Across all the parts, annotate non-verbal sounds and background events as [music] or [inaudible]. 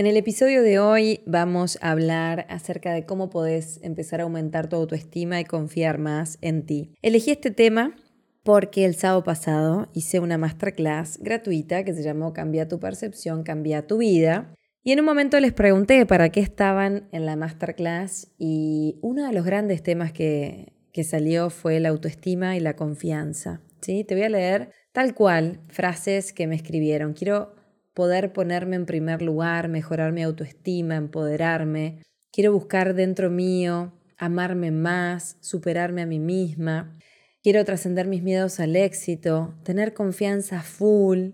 En el episodio de hoy vamos a hablar acerca de cómo podés empezar a aumentar tu autoestima y confiar más en ti. Elegí este tema porque el sábado pasado hice una masterclass gratuita que se llamó Cambia tu percepción, cambia tu vida. Y en un momento les pregunté para qué estaban en la masterclass y uno de los grandes temas que, que salió fue la autoestima y la confianza. ¿sí? Te voy a leer tal cual frases que me escribieron. Quiero poder ponerme en primer lugar, mejorar mi autoestima, empoderarme. Quiero buscar dentro mío, amarme más, superarme a mí misma. Quiero trascender mis miedos al éxito, tener confianza full.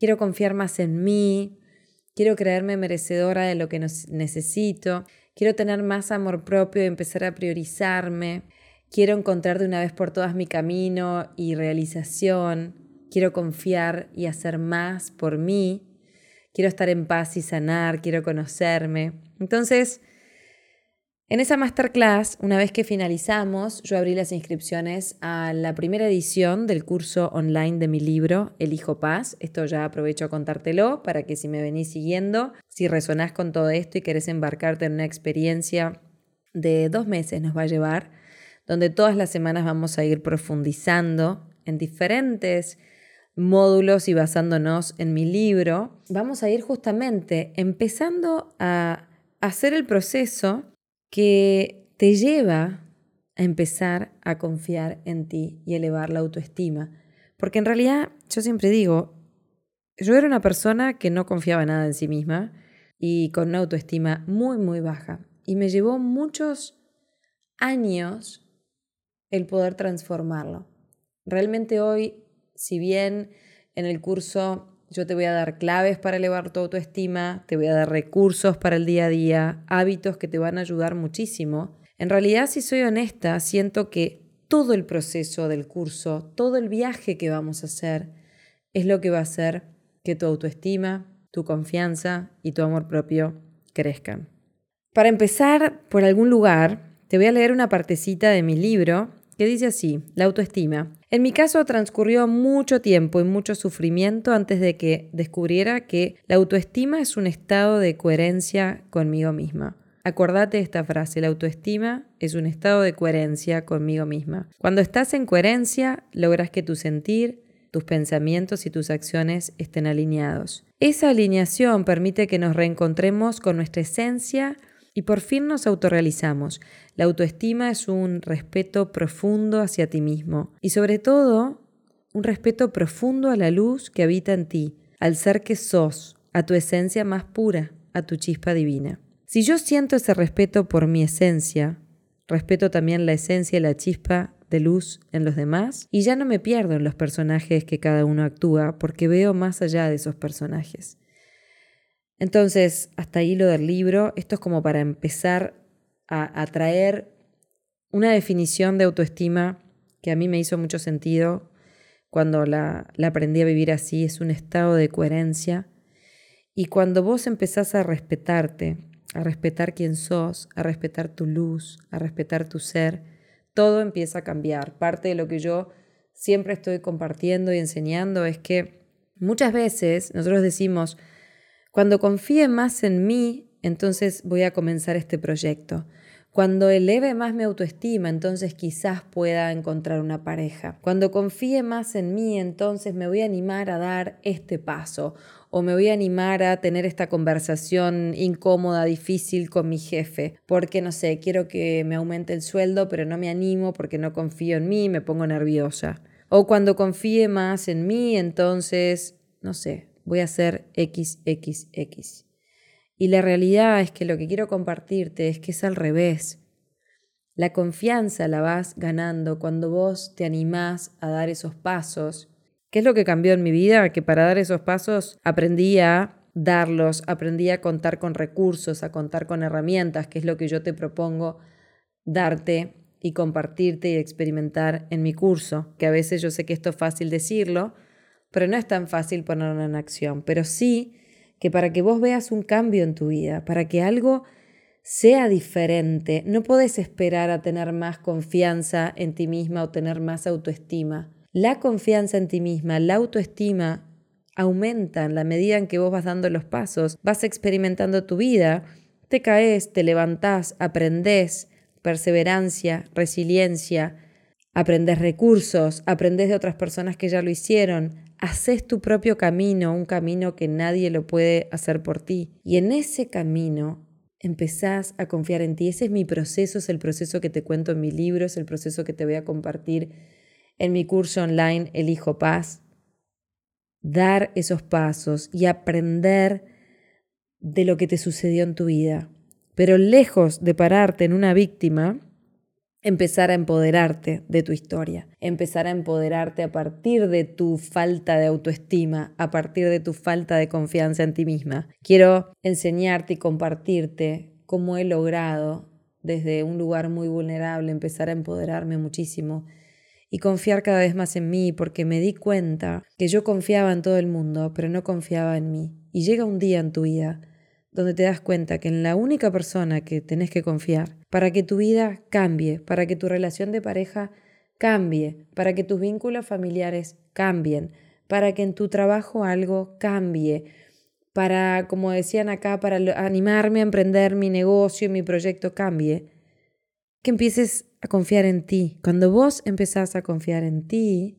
Quiero confiar más en mí. Quiero creerme merecedora de lo que necesito. Quiero tener más amor propio y empezar a priorizarme. Quiero encontrar de una vez por todas mi camino y realización. Quiero confiar y hacer más por mí quiero estar en paz y sanar, quiero conocerme. Entonces, en esa masterclass, una vez que finalizamos, yo abrí las inscripciones a la primera edición del curso online de mi libro, El Hijo Paz. Esto ya aprovecho a contártelo para que si me venís siguiendo, si resonás con todo esto y querés embarcarte en una experiencia de dos meses nos va a llevar, donde todas las semanas vamos a ir profundizando en diferentes módulos y basándonos en mi libro, vamos a ir justamente empezando a hacer el proceso que te lleva a empezar a confiar en ti y elevar la autoestima. Porque en realidad, yo siempre digo, yo era una persona que no confiaba nada en sí misma y con una autoestima muy, muy baja. Y me llevó muchos años el poder transformarlo. Realmente hoy si bien en el curso yo te voy a dar claves para elevar tu autoestima, te voy a dar recursos para el día a día, hábitos que te van a ayudar muchísimo, en realidad si soy honesta, siento que todo el proceso del curso, todo el viaje que vamos a hacer, es lo que va a hacer que tu autoestima, tu confianza y tu amor propio crezcan. Para empezar por algún lugar, te voy a leer una partecita de mi libro que dice así, la autoestima. En mi caso transcurrió mucho tiempo y mucho sufrimiento antes de que descubriera que la autoestima es un estado de coherencia conmigo misma. Acordate esta frase, la autoestima es un estado de coherencia conmigo misma. Cuando estás en coherencia, logras que tu sentir, tus pensamientos y tus acciones estén alineados. Esa alineación permite que nos reencontremos con nuestra esencia y por fin nos autorrealizamos. La autoestima es un respeto profundo hacia ti mismo y sobre todo un respeto profundo a la luz que habita en ti, al ser que sos, a tu esencia más pura, a tu chispa divina. Si yo siento ese respeto por mi esencia, respeto también la esencia y la chispa de luz en los demás y ya no me pierdo en los personajes que cada uno actúa porque veo más allá de esos personajes. Entonces, hasta ahí lo del libro. Esto es como para empezar a, traer una definición de autoestima que a mí me hizo mucho sentido cuando la, la aprendí a vivir así. Es un estado de coherencia. Y cuando vos empezás a respetarte, a respetar quién sos, a respetar tu luz, a respetar tu ser, todo empieza a cambiar. Parte de lo que yo siempre estoy compartiendo y enseñando es que muchas veces nosotros decimos, cuando confíe más en mí, entonces voy a comenzar este proyecto. Cuando eleve más mi autoestima, entonces quizás pueda encontrar una pareja. Cuando confíe más en mí, entonces me voy a animar a dar este paso o me voy a animar a tener esta conversación incómoda, difícil con mi jefe, porque no sé, quiero que me aumente el sueldo, pero no me animo porque no confío en mí, me pongo nerviosa. O cuando confíe más en mí, entonces, no sé, voy a hacer XXX. Y la realidad es que lo que quiero compartirte es que es al revés. La confianza la vas ganando cuando vos te animás a dar esos pasos. ¿Qué es lo que cambió en mi vida? Que para dar esos pasos aprendí a darlos, aprendí a contar con recursos, a contar con herramientas, que es lo que yo te propongo darte y compartirte y experimentar en mi curso, que a veces yo sé que esto es fácil decirlo, pero no es tan fácil ponerlo en acción, pero sí que para que vos veas un cambio en tu vida, para que algo sea diferente, no podés esperar a tener más confianza en ti misma o tener más autoestima. La confianza en ti misma, la autoestima aumenta en la medida en que vos vas dando los pasos, vas experimentando tu vida, te caes, te levantás, aprendés, perseverancia, resiliencia, aprendes recursos, aprendes de otras personas que ya lo hicieron, haces tu propio camino, un camino que nadie lo puede hacer por ti. Y en ese camino empezás a confiar en ti. Ese es mi proceso, es el proceso que te cuento en mi libro, es el proceso que te voy a compartir en mi curso online Elijo Paz. Dar esos pasos y aprender de lo que te sucedió en tu vida. Pero lejos de pararte en una víctima, empezar a empoderarte de tu historia, empezar a empoderarte a partir de tu falta de autoestima, a partir de tu falta de confianza en ti misma. Quiero enseñarte y compartirte cómo he logrado desde un lugar muy vulnerable empezar a empoderarme muchísimo y confiar cada vez más en mí porque me di cuenta que yo confiaba en todo el mundo, pero no confiaba en mí. Y llega un día en tu vida donde te das cuenta que en la única persona que tenés que confiar para que tu vida cambie, para que tu relación de pareja cambie, para que tus vínculos familiares cambien, para que en tu trabajo algo cambie, para, como decían acá, para animarme a emprender mi negocio y mi proyecto cambie, que empieces a confiar en ti. Cuando vos empezás a confiar en ti,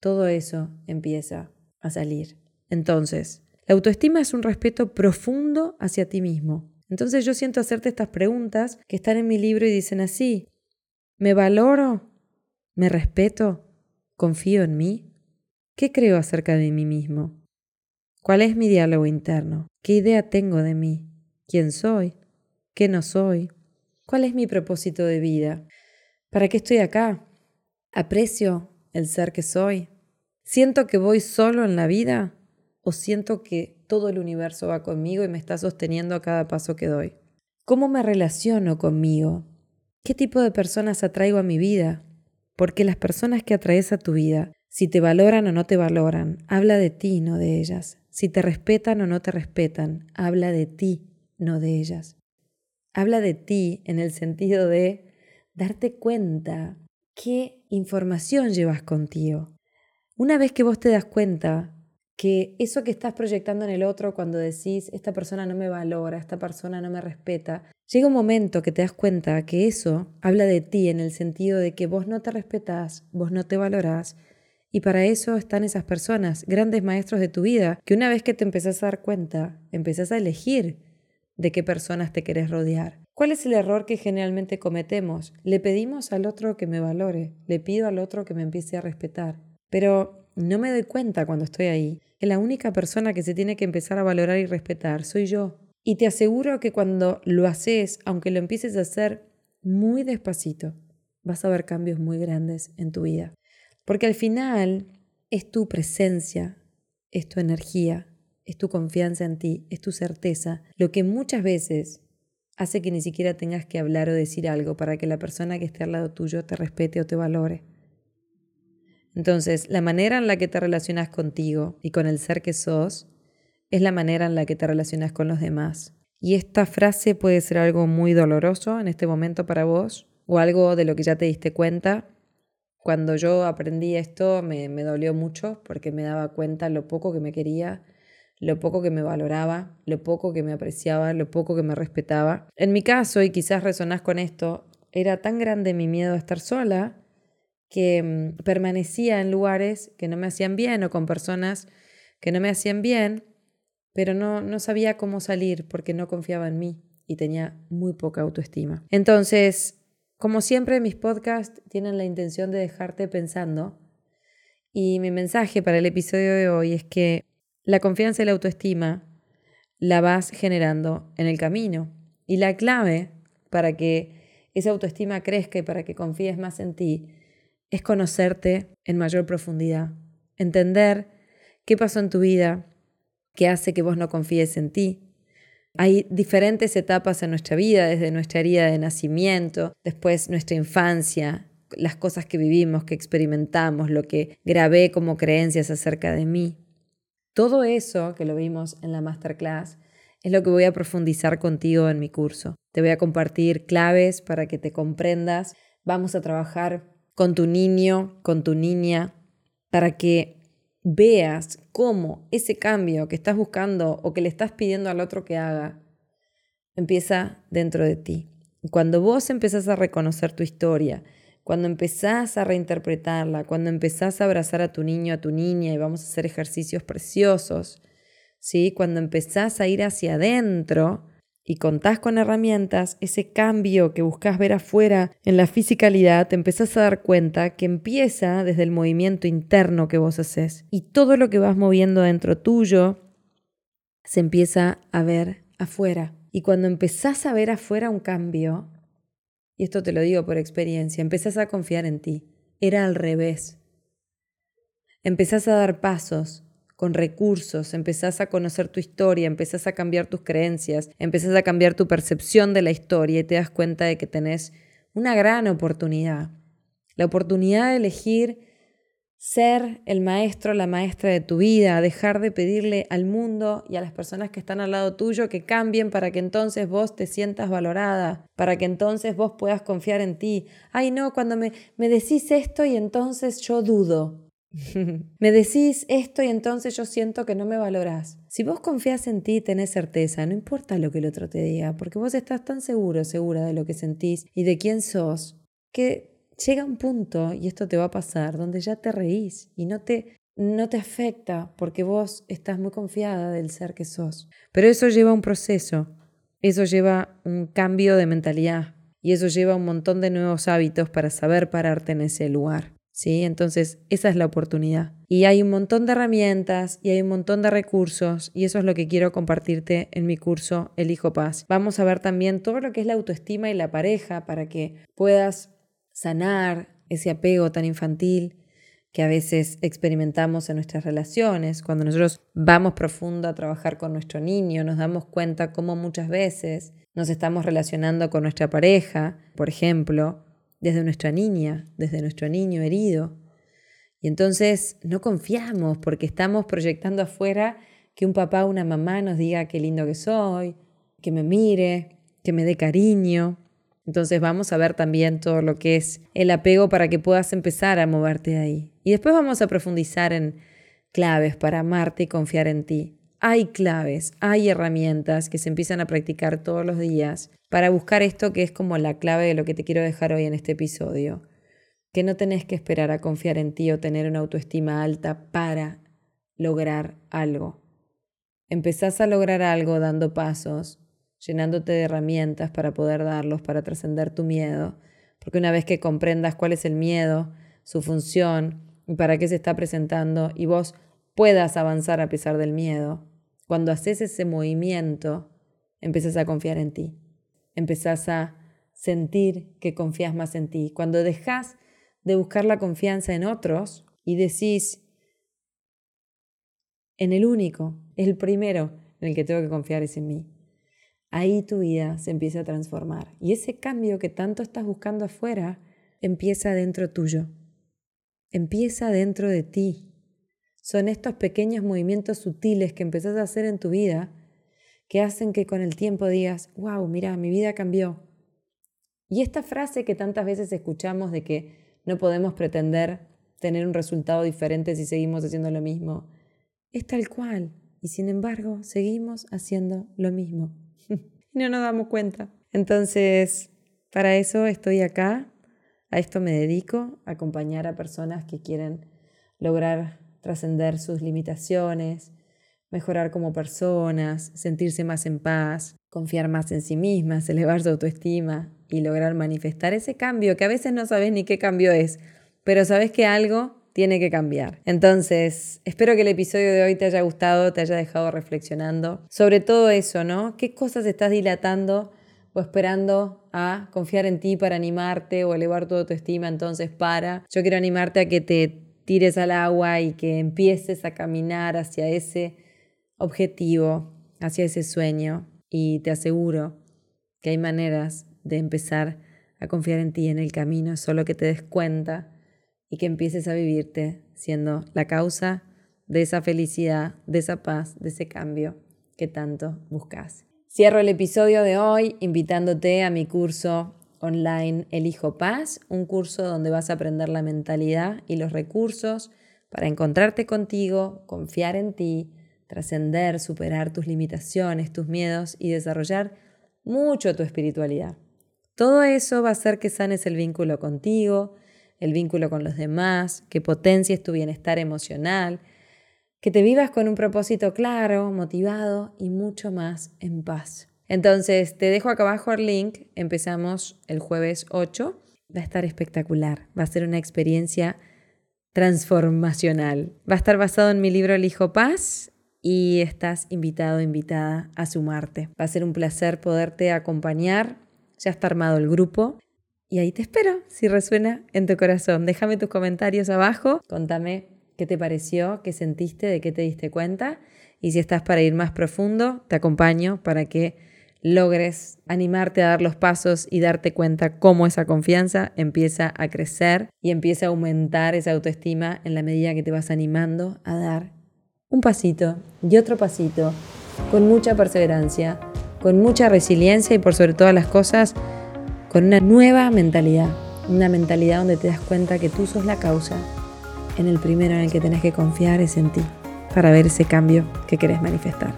todo eso empieza a salir. Entonces, la autoestima es un respeto profundo hacia ti mismo. Entonces yo siento hacerte estas preguntas que están en mi libro y dicen así, ¿me valoro? ¿Me respeto? ¿Confío en mí? ¿Qué creo acerca de mí mismo? ¿Cuál es mi diálogo interno? ¿Qué idea tengo de mí? ¿Quién soy? ¿Qué no soy? ¿Cuál es mi propósito de vida? ¿Para qué estoy acá? ¿Aprecio el ser que soy? ¿Siento que voy solo en la vida? ¿O siento que todo el universo va conmigo y me está sosteniendo a cada paso que doy? ¿Cómo me relaciono conmigo? ¿Qué tipo de personas atraigo a mi vida? Porque las personas que atraes a tu vida, si te valoran o no te valoran, habla de ti, no de ellas. Si te respetan o no te respetan, habla de ti, no de ellas. Habla de ti en el sentido de darte cuenta qué información llevas contigo. Una vez que vos te das cuenta que eso que estás proyectando en el otro cuando decís, esta persona no me valora, esta persona no me respeta, llega un momento que te das cuenta que eso habla de ti en el sentido de que vos no te respetás, vos no te valorás, y para eso están esas personas, grandes maestros de tu vida, que una vez que te empezás a dar cuenta, empezás a elegir de qué personas te querés rodear. ¿Cuál es el error que generalmente cometemos? Le pedimos al otro que me valore, le pido al otro que me empiece a respetar, pero no me doy cuenta cuando estoy ahí que la única persona que se tiene que empezar a valorar y respetar soy yo. Y te aseguro que cuando lo haces, aunque lo empieces a hacer muy despacito, vas a ver cambios muy grandes en tu vida. Porque al final es tu presencia, es tu energía, es tu confianza en ti, es tu certeza, lo que muchas veces hace que ni siquiera tengas que hablar o decir algo para que la persona que esté al lado tuyo te respete o te valore. Entonces, la manera en la que te relacionas contigo y con el ser que sos es la manera en la que te relacionas con los demás. Y esta frase puede ser algo muy doloroso en este momento para vos o algo de lo que ya te diste cuenta. Cuando yo aprendí esto me, dolió mucho porque me daba cuenta lo poco que me quería, lo poco que me valoraba, lo poco que me apreciaba, lo poco que me respetaba. En mi caso, y quizás resonás con esto, era tan grande mi miedo a estar sola que mm, permanecía en lugares que no me hacían bien o con personas que no me hacían bien, pero no, no sabía cómo salir porque no confiaba en mí y tenía muy poca autoestima. Entonces, como siempre, mis podcasts tienen la intención de dejarte pensando y mi mensaje para el episodio de hoy es que la confianza y la autoestima la vas generando en el camino y la clave para que esa autoestima crezca y para que confíes más en ti es conocerte en mayor profundidad, entender qué pasó en tu vida, qué hace que vos no confíes en ti, Hay diferentes etapas en nuestra vida, desde nuestra herida de nacimiento, después nuestra infancia, las cosas que vivimos, que experimentamos, lo que grabé como creencias acerca de mí. Todo eso que lo vimos en la masterclass es lo que voy a profundizar contigo en mi curso. Te voy a compartir claves para que te comprendas. Vamos a trabajar con tu niño, con tu niña, para que veas cómo ese cambio que estás buscando o que le estás pidiendo al otro que haga empieza dentro de ti. Cuando vos empezás a reconocer tu historia, cuando empezás a reinterpretarla, cuando empezás a abrazar a tu niño, a tu niña y vamos a hacer ejercicios preciosos, ¿sí? Cuando empezás a ir hacia adentro y contás con herramientas, ese cambio que buscas ver afuera en la fisicalidad, te empezás a dar cuenta que empieza desde el movimiento interno que vos haces. Y todo lo que vas moviendo dentro tuyo se empieza a ver afuera. Y cuando empezás a ver afuera un cambio, y esto te lo digo por experiencia, empezás a confiar en ti. Era al revés. Empezás a dar pasos con recursos, empezás a conocer tu historia, empezás a cambiar tus creencias, empezás a cambiar tu percepción de la historia y te das cuenta de que tenés una gran oportunidad. La oportunidad de elegir ser el maestro, la maestra de tu vida, dejar de pedirle al mundo y a las personas que están al lado tuyo que cambien para que entonces vos te sientas valorada, para que entonces vos puedas confiar en ti. Ay, no, cuando me, me decís esto y entonces yo dudo. [laughs] me decís esto y entonces yo siento que no me valorás. Si vos confías en ti, tenés certeza, no importa lo que el otro te diga, porque vos estás tan seguro, segura de lo que sentís y de quién sos, que llega un punto, y esto te va a pasar, donde ya te reís y no te, no te afecta porque vos estás muy confiada del ser que sos. Pero eso lleva un proceso, eso lleva un cambio de mentalidad y eso lleva un montón de nuevos hábitos para saber pararte en ese lugar. ¿Sí? Entonces, esa es la oportunidad. Y hay un montón de herramientas y hay un montón de recursos y eso es lo que quiero compartirte en mi curso El Hijo Paz. Vamos a ver también todo lo que es la autoestima y la pareja para que puedas sanar ese apego tan infantil que a veces experimentamos en nuestras relaciones. Cuando nosotros vamos profundo a trabajar con nuestro niño, nos damos cuenta cómo muchas veces nos estamos relacionando con nuestra pareja, por ejemplo, desde nuestra niña, desde nuestro niño herido. Y entonces no confiamos porque estamos proyectando afuera que un papá o una mamá nos diga qué lindo que soy, que me mire, que me dé cariño. Entonces vamos a ver también todo lo que es el apego para que puedas empezar a moverte de ahí. Y después vamos a profundizar en claves para amarte y confiar en ti. Hay claves, hay herramientas que se empiezan a practicar todos los días para buscar esto que es como la clave de lo que te quiero dejar hoy en este episodio. Que no tenés que esperar a confiar en ti o tener una autoestima alta para lograr algo. Empezás a lograr algo dando pasos llenándote de herramientas para poder darlos, para trascender tu miedo. Porque una vez que comprendas cuál es el miedo, su función y para qué se está presentando, y vos puedas avanzar a pesar del miedo, cuando haces ese movimiento, empezás a confiar en ti. Empezás a sentir que confías más en ti. Cuando dejas de buscar la confianza en otros y decís, en el único, el primero en el que tengo que confiar es en mí ahí tu vida se empieza a transformar. Y ese cambio que tanto estás buscando afuera empieza dentro tuyo, empieza dentro de ti. Son estos pequeños movimientos sutiles que empezás a hacer en tu vida que hacen que con el tiempo digas, wow, mira, mi vida cambió. Y esta frase que tantas veces escuchamos de que no podemos pretender tener un resultado diferente si seguimos haciendo lo mismo, es tal cual. Y sin embargo, seguimos haciendo lo mismo [laughs] no nos damos cuenta. Entonces, para eso estoy acá, a esto me dedico, acompañar a personas que quieren lograr trascender sus limitaciones, mejorar como personas, sentirse más en paz, confiar más en sí mismas, [laughs] elevar su autoestima y lograr manifestar ese cambio que a veces no sabes ni qué cambio es, pero sabes que algo tiene que cambiar. Entonces, espero que el episodio de hoy te haya gustado, te haya dejado reflexionando sobre todo eso, ¿no? ¿Qué cosas estás dilatando o esperando a confiar en ti para animarte o elevar tu autoestima? Entonces, para. Yo quiero animarte a que te tires al agua y que empieces a caminar hacia ese objetivo, hacia ese sueño. y te aseguro que hay maneras de empezar a confiar en ti en el camino, solo que te des cuenta y que empieces a vivirte siendo la causa de esa felicidad, de esa paz, de ese cambio que tanto buscas. Cierro el episodio de hoy invitándote a mi curso online Elijo Paz, un curso donde vas a aprender la mentalidad y los recursos para encontrarte contigo, confiar en ti, trascender, superar tus limitaciones, tus miedos y desarrollar mucho tu espiritualidad. Todo eso va a hacer que sanes el vínculo contigo, el vínculo con los demás, que potencies tu bienestar emocional, que te vivas con un propósito claro, motivado y mucho más en paz. Entonces, te dejo acá abajo el link. Empezamos el jueves 8. Va a estar espectacular. Va a ser una experiencia transformacional. Va a estar basado en mi libro El Hijo Paz y estás invitado, invitada a sumarte. Va a ser un placer poderte acompañar. Ya está armado el grupo. Y ahí te espero, si resuena en tu corazón. Déjame tus comentarios abajo. Contame qué te pareció, qué sentiste, de qué te diste cuenta. Y si estás para ir más profundo, te acompaño para que logres animarte a dar los pasos y darte cuenta cómo esa confianza empieza a crecer y empieza a aumentar esa autoestima en la medida que te vas animando a dar un pasito y otro pasito con mucha perseverancia, con mucha resiliencia y por sobre todas las cosas con una nueva mentalidad, una mentalidad donde te das cuenta que tú sos la causa. En el primero en el que tenés que confiar es en ti para ver ese cambio que querés manifestar.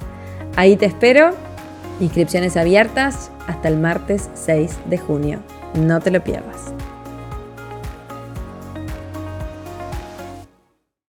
Ahí te espero Inscripciones abiertas hasta el martes 6 de junio. No te lo pierdas.